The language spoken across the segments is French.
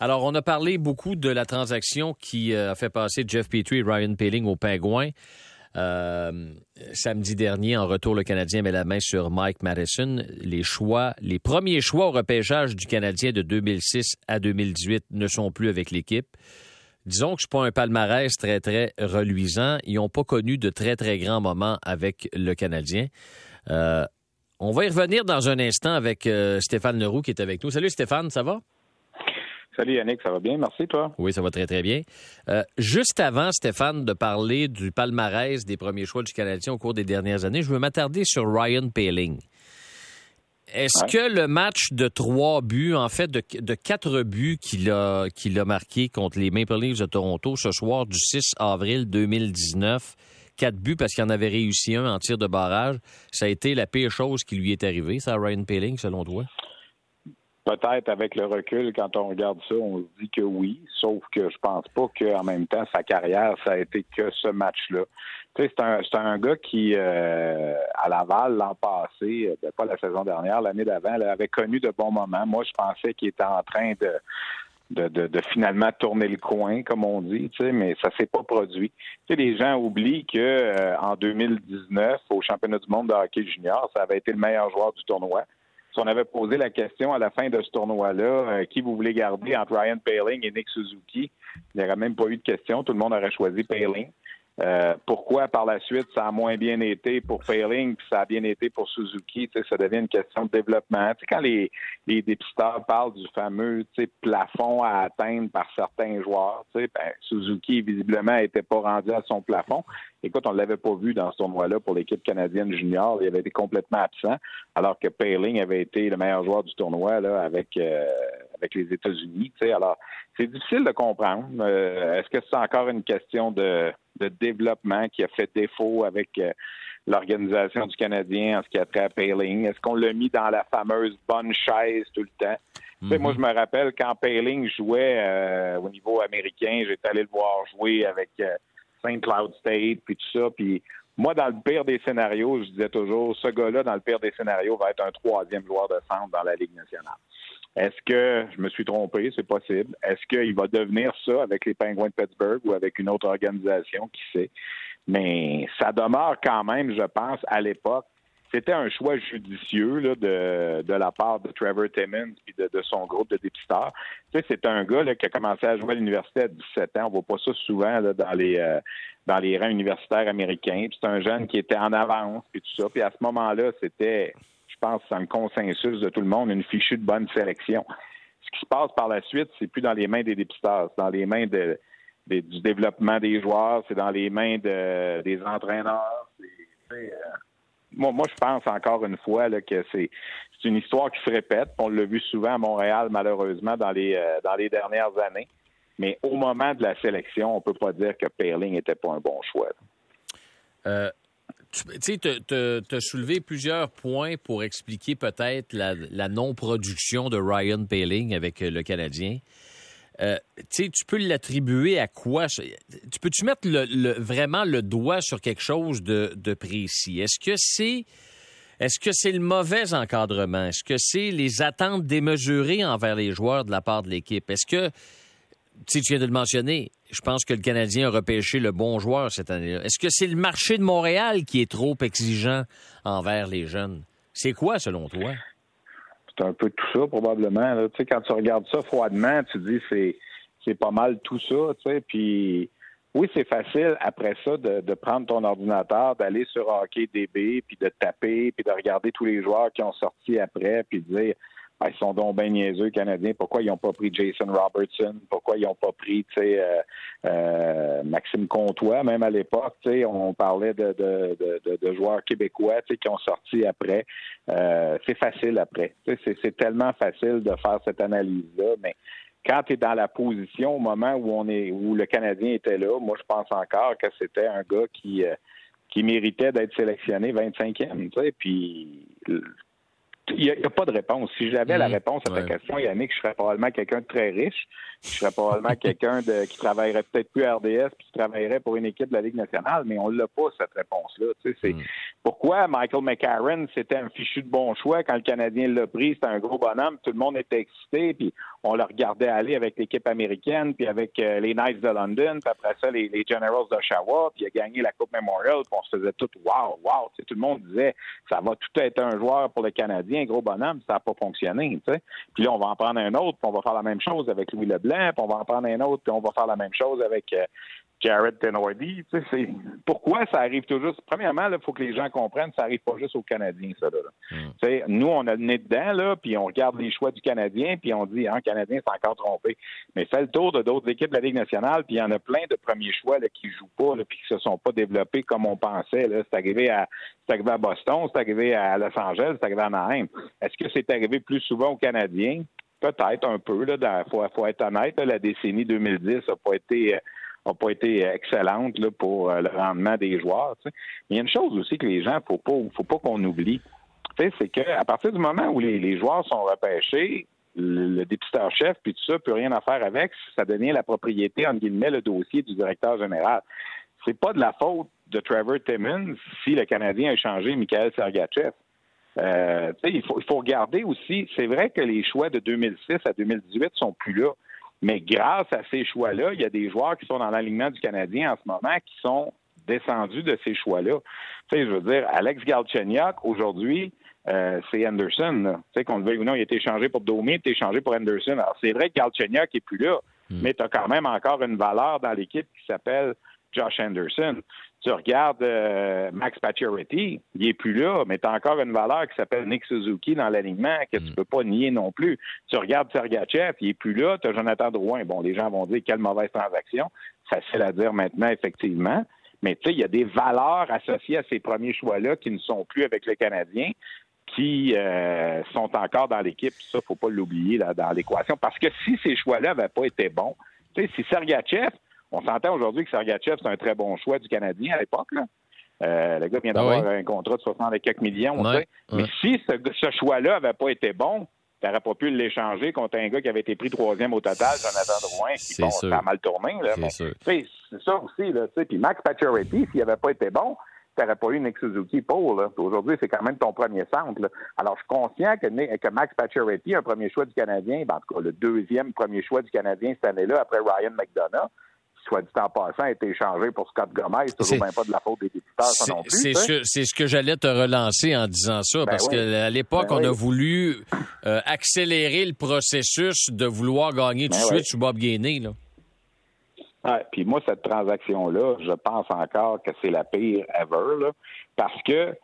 Alors, on a parlé beaucoup de la transaction qui euh, a fait passer Jeff Petrie et Ryan Peeling au pingouin. Euh, samedi dernier, en retour, le Canadien met la main sur Mike Madison. Les choix, les premiers choix au repêchage du Canadien de 2006 à 2018 ne sont plus avec l'équipe. Disons que c'est pas un palmarès très, très reluisant. Ils n'ont pas connu de très, très grands moments avec le Canadien. Euh, on va y revenir dans un instant avec Stéphane Leroux qui est avec nous. Salut Stéphane, ça va? Salut Yannick, ça va bien? Merci, toi? Oui, ça va très, très bien. Euh, juste avant, Stéphane, de parler du palmarès des premiers choix du Canadien au cours des dernières années, je veux m'attarder sur Ryan Paling. Est-ce que le match de trois buts, en fait, de, quatre buts qu'il a, qu'il a marqué contre les Maple Leafs de Toronto ce soir du 6 avril 2019, quatre buts parce qu'il en avait réussi un en tir de barrage, ça a été la pire chose qui lui est arrivée, ça, Ryan Paling, selon toi? Peut-être avec le recul, quand on regarde ça, on se dit que oui, sauf que je pense pas qu'en même temps, sa carrière, ça a été que ce match-là. Tu sais, c'est un, un gars qui, euh, à Laval, l'an passé, euh, ben, pas la saison dernière, l'année d'avant, avait connu de bons moments. Moi, je pensais qu'il était en train de, de, de, de, finalement tourner le coin, comme on dit, tu sais, mais ça s'est pas produit. Tu sais, les gens oublient que euh, en 2019, au championnat du monde de hockey junior, ça avait été le meilleur joueur du tournoi si on avait posé la question à la fin de ce tournoi-là, euh, qui vous voulez garder entre Ryan Paling et Nick Suzuki, il n'y aurait même pas eu de question. Tout le monde aurait choisi Paling. Euh, pourquoi par la suite ça a moins bien été pour Paling puis ça a bien été pour Suzuki, ça devient une question de développement. quand les, les dépisteurs parlent du fameux plafond à atteindre par certains joueurs, ben, Suzuki visiblement n'était pas rendu à son plafond. Écoute, on ne l'avait pas vu dans ce tournoi-là pour l'équipe canadienne junior. Il avait été complètement absent, alors que Paling avait été le meilleur joueur du tournoi là, avec, euh, avec les États-Unis. Alors, c'est difficile de comprendre. Euh, est-ce que c'est encore une question de, de, développement qui a fait défaut avec euh, l'organisation du Canadien en ce qui a trait à Paling? Est-ce qu'on l'a mis dans la fameuse bonne chaise tout le temps? Moi, mhm. je me rappelle quand Paling jouait euh, au niveau américain, j'étais allé le voir jouer avec St. Cloud State, puis tout ça. Puis moi, dans le pire des scénarios, je disais toujours, ce gars-là, dans le pire des scénarios, va être un troisième joueur de centre dans la Ligue nationale. Est-ce que je me suis trompé? C'est possible. Est-ce qu'il va devenir ça avec les Penguins de Pittsburgh ou avec une autre organisation? Qui sait? Mais ça demeure quand même, je pense, à l'époque, c'était un choix judicieux là, de, de la part de Trevor Timmons et de, son groupe de dépisteurs. Tu sais, c'est un gars là, qui a commencé à jouer à l'université à 17 ans. On voit pas ça souvent là, dans les euh, dans les rangs universitaires américains. C'est un jeune qui était en avance et tout ça. Puis à ce moment-là, c'était je pense, sans le consensus de tout le monde, une fichue de bonne sélection. Ce qui se passe par la suite, c'est plus dans les mains des dépisteurs, c'est dans les mains du développement des joueurs, c'est dans les mains de, des entraîneurs. Euh, moi, je pense encore une fois que c'est une histoire qui se répète. On l'a vu souvent à Montréal, malheureusement, dans les, euh, dans dernières années. Mais au moment de la sélection, on peut pas dire que Perling n'était pas un bon choix. Euh, tu as soulevé plusieurs points pour expliquer peut-être la, non-production de Ryan Paling avec euh, le Canadien. Euh, tu peux l'attribuer à quoi? Tu peux-tu mettre vraiment le doigt sur quelque chose de, précis? Est-ce que c'est est-ce que c'est le mauvais encadrement? Est-ce que c'est les attentes démesurées envers les joueurs de la part de l'équipe? Est-ce que tu viens de le mentionner, je pense que le Canadien a repêché le bon joueur cette année-là. Est-ce que c'est le marché de Montréal qui est trop exigeant envers les jeunes? C'est quoi, selon toi? C'est un peu tout ça, probablement. Tu sais, quand tu regardes ça froidement, tu dis c'est c'est pas mal tout ça, tu sais, puis oui, c'est facile après ça de, prendre ton ordinateur, d'aller sur Hockey DB, puis de taper, puis de regarder tous les joueurs qui ont sorti après, puis de dire ah, ils sont donc bien niaiseux, Canadiens. Pourquoi ils n'ont pas pris Jason Robertson? Pourquoi ils n'ont pas pris euh, euh, Maxime Comtois? Même à l'époque, on parlait de, joueurs québécois qui ont sorti après. Euh, c'est facile après. C'est tellement facile de faire cette analyse-là, mais quand tu es dans la position au moment où on est où le Canadien était là, moi je pense encore que c'était un gars qui qui méritait d'être sélectionné 25e. Puis il n'y a, pas de réponse. Si j'avais la mm. réponse à ta question, Yannick, je serais probablement quelqu'un de très riche. Je serais probablement quelqu'un de qui travaillerait peut-être plus RDS puis qui travaillerait pour une équipe de la Ligue nationale, mais on l'a pas, cette réponse-là. Tu sais, mm. Pourquoi Michael McCarron, c'était un fichu de bon choix quand le Canadien l'a pris, c'était un gros bonhomme, tout le monde était excité, puis on le regardait aller avec l'équipe américaine, puis avec euh, les Knights de London, puis après ça, les, Generals d'Oshawa, puis il a gagné la Coupe Memorial, puis on se faisait tout « wow, wow », tout le monde disait « ça va tout être un joueur pour le Canadien, gros bonhomme », ça n'a pas fonctionné. Puis là, on va en prendre un autre, puis on va faire la même chose avec Louis Leblanc, puis on va en prendre un autre, puis on va faire la même chose avec euh, Jared Tenordi. Pourquoi ça arrive toujours? Premièrement, il faut que les gens comprennent ça arrive pas juste aux Canadiens, ça. Là, hmm. Nous, on a le nez dedans, là, puis on regarde les choix du Canadien, puis on dit, un hein, Canadien, c'est encore trompé. Mais c'est le tour de d'autres équipes de la Ligue nationale, puis il y en a plein de premiers choix là, qui jouent pas, là, puis qui se sont pas développés comme on pensait. C'est arrivé à c'est arrivé à Boston, c'est arrivé à Los Angeles, c'est arrivé à Anaheim. Est-ce que c'est arrivé plus souvent aux Canadiens? Peut-être un peu. Il faut, faut, être honnête. la décennie 2010 n'a pas été n'a pas été excellente là, pour euh, le rendement des joueurs. Mais il y a une chose aussi que les gens, faut pas, faut pas qu'on oublie. C'est qu'à partir du moment où les, joueurs sont repêchés, le, dépisteur-chef, puis tout ça, peut rien en faire avec, ça devient la propriété, entre guillemets, le dossier du directeur général. C'est pas de la faute de Trevor Timmons si le Canadien a changé Michael Sergachev. Euh, il, faut, il faut regarder aussi, c'est vrai que les choix de 2006 à 2018 sont plus là. Mais grâce à ces choix-là, il y a des joueurs qui sont dans l'alignement du Canadien en ce moment qui sont descendus de ces choix-là. Tu sais, je veux dire, Alex Galchenyuk, aujourd'hui, euh, c'est Anderson. Tu sais, qu'on le veuille ou non, il a été échangé pour Domi, il a été échangé pour Anderson. Alors, c'est vrai que Galchenyuk n'est plus là, hmm. mais tu as quand même encore une valeur dans l'équipe qui s'appelle Josh Anderson. Tu regardes euh, Max Pacioretty, il est plus là, mais tu as encore une valeur qui s'appelle Nick Suzuki dans l'alignement que tu tu mm. peux pas nier non plus. Tu regardes Sergachev, il est plus là, tu as Jonathan Drouin. Bon, les gens vont dire quelle mauvaise transaction. Facile à dire maintenant, effectivement. Mais tu sais, il y a des valeurs associées à ces premiers choix-là qui ne sont plus avec les Canadiens qui euh, sont encore dans l'équipe. Ça, faut pas l'oublier dans l'équation. Parce que si ces choix-là n'avaient pas été bons, tu sais, si Sergachev on s'entend aujourd'hui que Sergachev, c'est un très bon choix du Canadien à l'époque. Euh, le gars vient ah d'avoir un contrat de 60 et quelques millions. Mais si ce, choix-là n'avait pas été bon, tu n'aurais pas pu l'échanger contre un gars qui avait été pris troisième au total, Jonathan Drouin, qui bon, ça a mal tourné. C'est ça aussi. Là, puis Max Pacioretty, s'il n'avait pas été bon, tu n'aurais pas eu Nick Suzuki pour. Aujourd'hui, c'est quand même ton premier centre. Alors, je suis conscient que, que Max Pacioretty, un premier choix du Canadien, ben, en tout cas, le deuxième premier choix du Canadien cette année-là, après Ryan McDonough, soit dit en passant, a été échangé pour Scott Gomez. C'est toujours même pas de la faute des députeurs, ça non plus. C'est ce, que j'allais te relancer en disant ça, ben parce qu'à l'époque, ben on a voulu euh, accélérer le processus de vouloir gagner tout de ben suite sur Bob Gainey. Là. puis moi, cette transaction-là, je pense encore que c'est la pire ever, là, parce que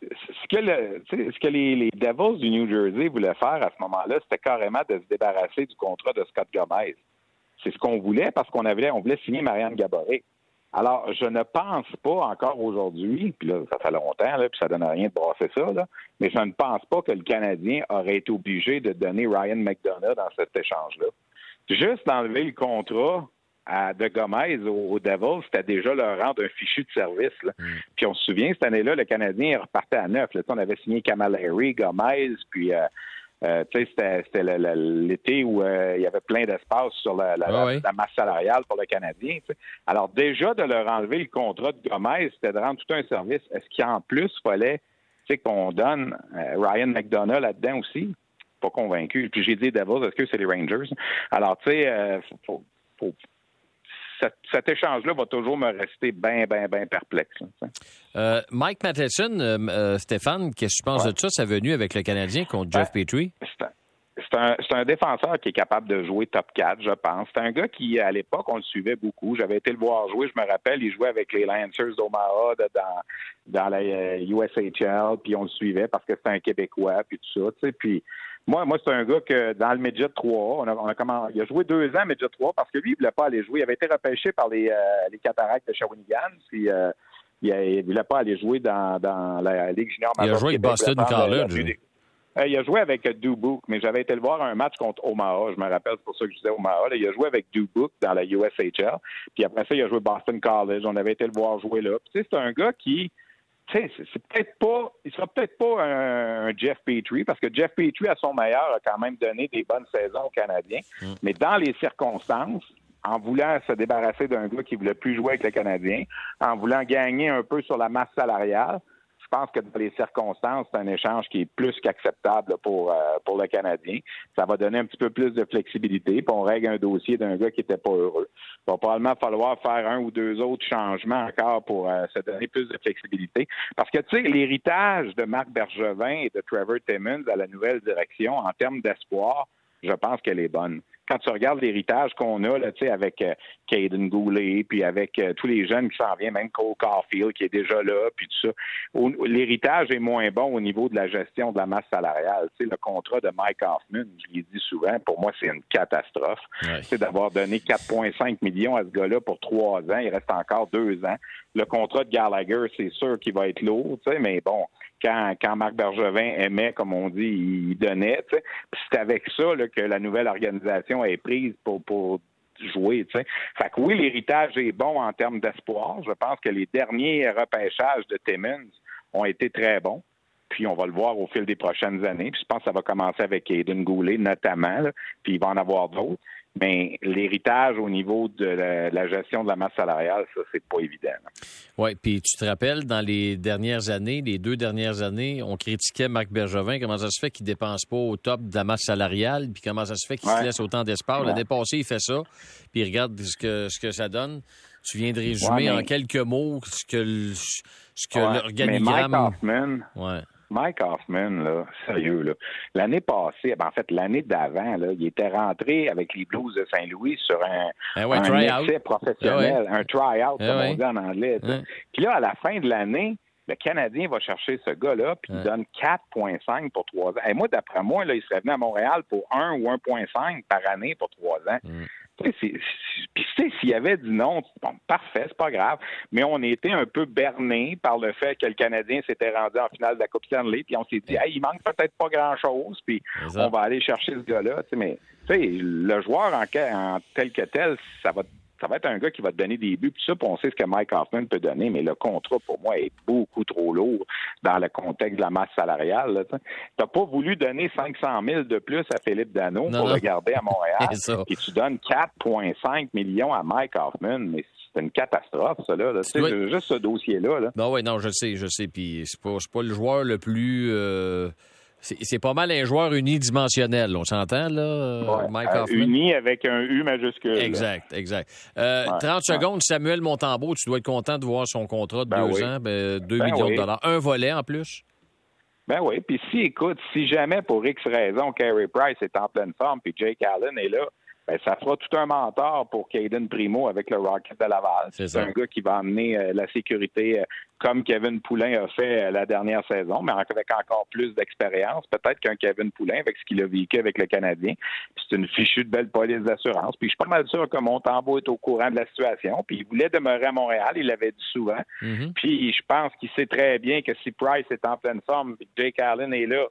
ce que, le, ce que les, les, Devils du New Jersey voulaient faire à ce moment-là, c'était carrément de se débarrasser du contrat de Scott Gomez. C'est ce qu'on voulait parce qu'on avait, on voulait signer Marianne Gaboret. Alors, je ne pense pas encore aujourd'hui, puis là, ça fait longtemps, là, puis ça donne rien de brasser ça, là, mais je ne pense pas que le Canadien aurait été obligé de donner Ryan McDonough dans cet échange-là. Juste d'enlever le contrat à de Gomez au, Devils, c'était déjà leur rendre un fichu de service. Là. Mm. Puis on se souvient, cette année-là, le Canadien repartait à neuf. Là. On avait signé Kamal Harry, Gomez, puis euh, euh, c'était l'été où euh, il y avait plein d'espace sur la, masse salariale pour le Canadien. Alors déjà, de leur enlever le contrat de Gomez, c'était de rendre tout un service. Est-ce qu'en plus, il fallait qu'on donne euh, Ryan McDonough là-dedans aussi? Pas convaincu. Puis j'ai dit Devils, est-ce que c'est les Rangers? Alors, tu sais, faut, faut, cet, échange-là va toujours me rester bien, bien, bien perplexe. Euh, Mike Matheson, euh, euh, Stéphane, qu'est-ce que tu penses de ça, sa venue avec le Canadien contre Jeff ben, Petrie? C'est un, défenseur qui est capable de jouer top 4, je pense. C'est un gars qui, à l'époque, on le suivait beaucoup. J'avais été le voir jouer, je me rappelle, il jouait avec les Lancers d'Omaha dans, dans la USHL, puis on le suivait parce que c'était un Québécois, puis tout ça. Tu sais, puis moi, moi c'est un gars que dans le Midget 3, on a, on a comment, il a joué deux ans Midget 3 parce que lui, il voulait pas aller jouer. Il avait été repêché par les, euh, les cataractes de Shawinigan. Puis, euh, il, ne voulait pas aller jouer dans, dans la Ligue junior. Il a joué avec Boston College. Euh, il a joué avec Dubuque, mais j'avais été le voir un match contre Omaha. Je me rappelle, c'est pour ça que je disais Omaha. il a joué avec Dubuque dans la USHL. Puis après ça, il a joué Boston College. On avait été le voir jouer là. Puis, c'est un gars qui c'est peut-être pas, il sera peut-être pas un, Jeff Petrie, parce que Jeff Petrie, à son meilleur, a quand même donné des bonnes saisons aux Canadiens. Mm. Mais dans les circonstances, en voulant se débarrasser d'un gars qui voulait plus jouer avec les Canadiens, en voulant gagner un peu sur la masse salariale, je pense que dans les circonstances, c'est un échange qui est plus qu'acceptable pour, euh, pour le Canadien. Ça va donner un petit peu plus de flexibilité, puis on règle un dossier d'un gars qui n'était pas heureux. Il va probablement falloir faire un ou deux autres changements encore pour euh, se donner plus de flexibilité. Parce que, tu sais, l'héritage de Marc Bergevin et de Trevor Timmons à la nouvelle direction en termes d'espoir, je pense qu'elle est bonne quand tu regardes l'héritage qu'on a là, avec euh, Caden Goulet, puis avec euh, tous les jeunes qui s'en viennent, même Cole Caulfield qui est déjà là, puis tout ça, l'héritage est moins bon au niveau de la gestion de la masse salariale. le contrat de Mike Hoffman, je l'ai dit souvent, pour moi, c'est une catastrophe. C'est d'avoir donné 4,5 millions à ce gars-là pour trois ans. Il reste encore deux ans. Le contrat de Gallagher, c'est sûr qu'il va être lourd, mais bon, quand, quand Marc Bergevin aimait, comme on dit, il donnait. Puis c'est avec ça que la nouvelle organisation est prise pour, pour jouer. Fait que oui, l'héritage est bon en termes d'espoir. Je pense que les derniers repêchages de Timmons ont été très bons. Puis on va le voir au fil des prochaines années. Puis je pense que ça va commencer avec Aiden Goulet notamment. Puis il va en avoir d'autres. Mais l'héritage au niveau de la, gestion de la masse salariale, ça, c'est pas évident. Oui, puis tu te rappelles, dans les dernières années, les deux dernières années, on critiquait Marc Bergevin, comment ça se fait qu'il dépense pas au top de la masse salariale, puis comment ça se fait qu'il se laisse autant d'espace. L'année passée, il fait ça, puis regarde ce que, ce que ça donne. Tu viens de résumer en quelques mots ce que, ce que l'organigramme... Mike Hoffman, là, sérieux, là. L'année passée, ben, en fait, l'année d'avant, là, il était rentré avec les Blues de Saint-Louis sur un, un essai professionnel, un try-out, comme on dit en anglais. Puis là, à la fin de l'année, le Canadien va chercher ce gars-là, puis il donne 4,5 pour trois ans. Et moi, d'après moi, là, il serait venu à Montréal pour 1 ou 1,5 par année pour trois ans. Mm. Puis, tu sais, s'il y avait dit non, bon, parfait, c'est pas grave. Mais on était un peu berné par le fait que le Canadien s'était rendu en finale de la Coupe Stanley, puis on s'est dit, hey, il manque peut-être pas grand-chose, puis on va aller chercher ce gars-là. Mais, tu sais, le joueur en, en tel que tel, ça va ça va être un gars qui va te donner des buts, puis ça, puis on sait ce que Mike Hoffman peut donner, mais le contrat, pour moi, est beaucoup trop lourd dans le contexte de la masse salariale. Tu n'as pas voulu donner 500 000 de plus à Philippe Dano pour le garder à Montréal, et tu donnes 4,5 millions à Mike Hoffman, mais c'est une catastrophe, ça, là. C'est juste ce dossier-là. Là. Non, oui, non, je sais, je sais, puis c'est pas, pas le joueur le plus... Euh, c'est pas mal un joueur unidimensionnel, on s'entend, là, Mike euh, Hoffman? uni avec un U majuscule. Exact, exact. 30 euh, secondes, Samuel Montembeau, tu dois être content de voir son contrat de ben deux ans, ben, 2 ben millions de dollars. Un volet en plus? Ben oui, puis si, écoute, si jamais pour X raison, Carey Price est en pleine forme, puis Jake Allen est là, ben, ça fera tout un mentor pour Caden Primo avec le Rocket de Laval. C'est un gars qui va amener euh, la sécurité euh, comme Kevin Poulain a fait euh, la dernière saison, mais avec encore plus d'expérience, peut-être qu'un Kevin Poulain avec ce qu'il a vécu avec le Canadien. C'est une fichue de belle police d'assurance. Puis je suis pas mal sûr que Montembeau est au courant de la situation. Puis il voulait demeurer à Montréal, il l'avait dit souvent. Mm-hmm. Puis je pense qu'il sait très bien que si Price est en pleine forme, Jake Allen est là,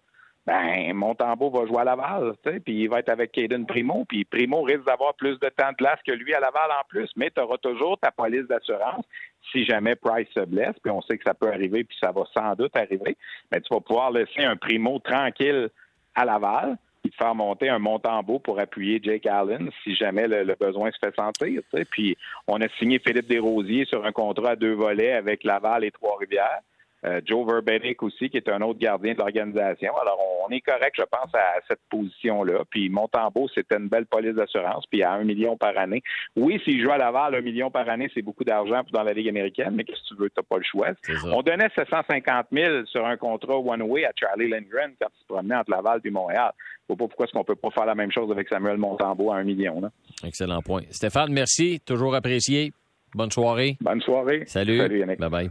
ben Montembeau va jouer à Laval, puis il va être avec Caden Primo, puis Primo risque d'avoir plus de temps de place que lui à Laval en plus, mais tu auras toujours ta police d'assurance si jamais Price se blesse, puis on sait que ça peut arriver, puis ça va sans doute arriver, mais tu vas pouvoir laisser un Primo tranquille à Laval, puis faire monter un Montembeau pour appuyer Jake Allen si jamais le, besoin se fait sentir. Puis on a signé Philippe Desrosiers sur un contrat à deux volets avec Laval et Trois-Rivières. Euh, Joe Verbenek aussi, qui est un autre gardien de l'organisation. Alors, on est correct, je pense, à cette position-là. Puis Montembeau, c'était une belle police d'assurance, puis à un million par année. Oui, s'il joue à Laval, un million par année, c'est beaucoup d'argent dans la Ligue américaine, mais qu'est-ce que tu veux, tu n'as pas le choix. On donnait 750 000 sur un contrat one-way à Charlie Lindgren quand il se promenait entre Laval et Montréal. Je ne vois pas pourquoi est-ce qu'on peut pas faire la même chose avec Samuel Montembeau à un million. Là. Excellent point. Stéphane, merci. Toujours apprécié. Bonne soirée. Bonne soirée. Salut. Salut Yannick. Bye bye.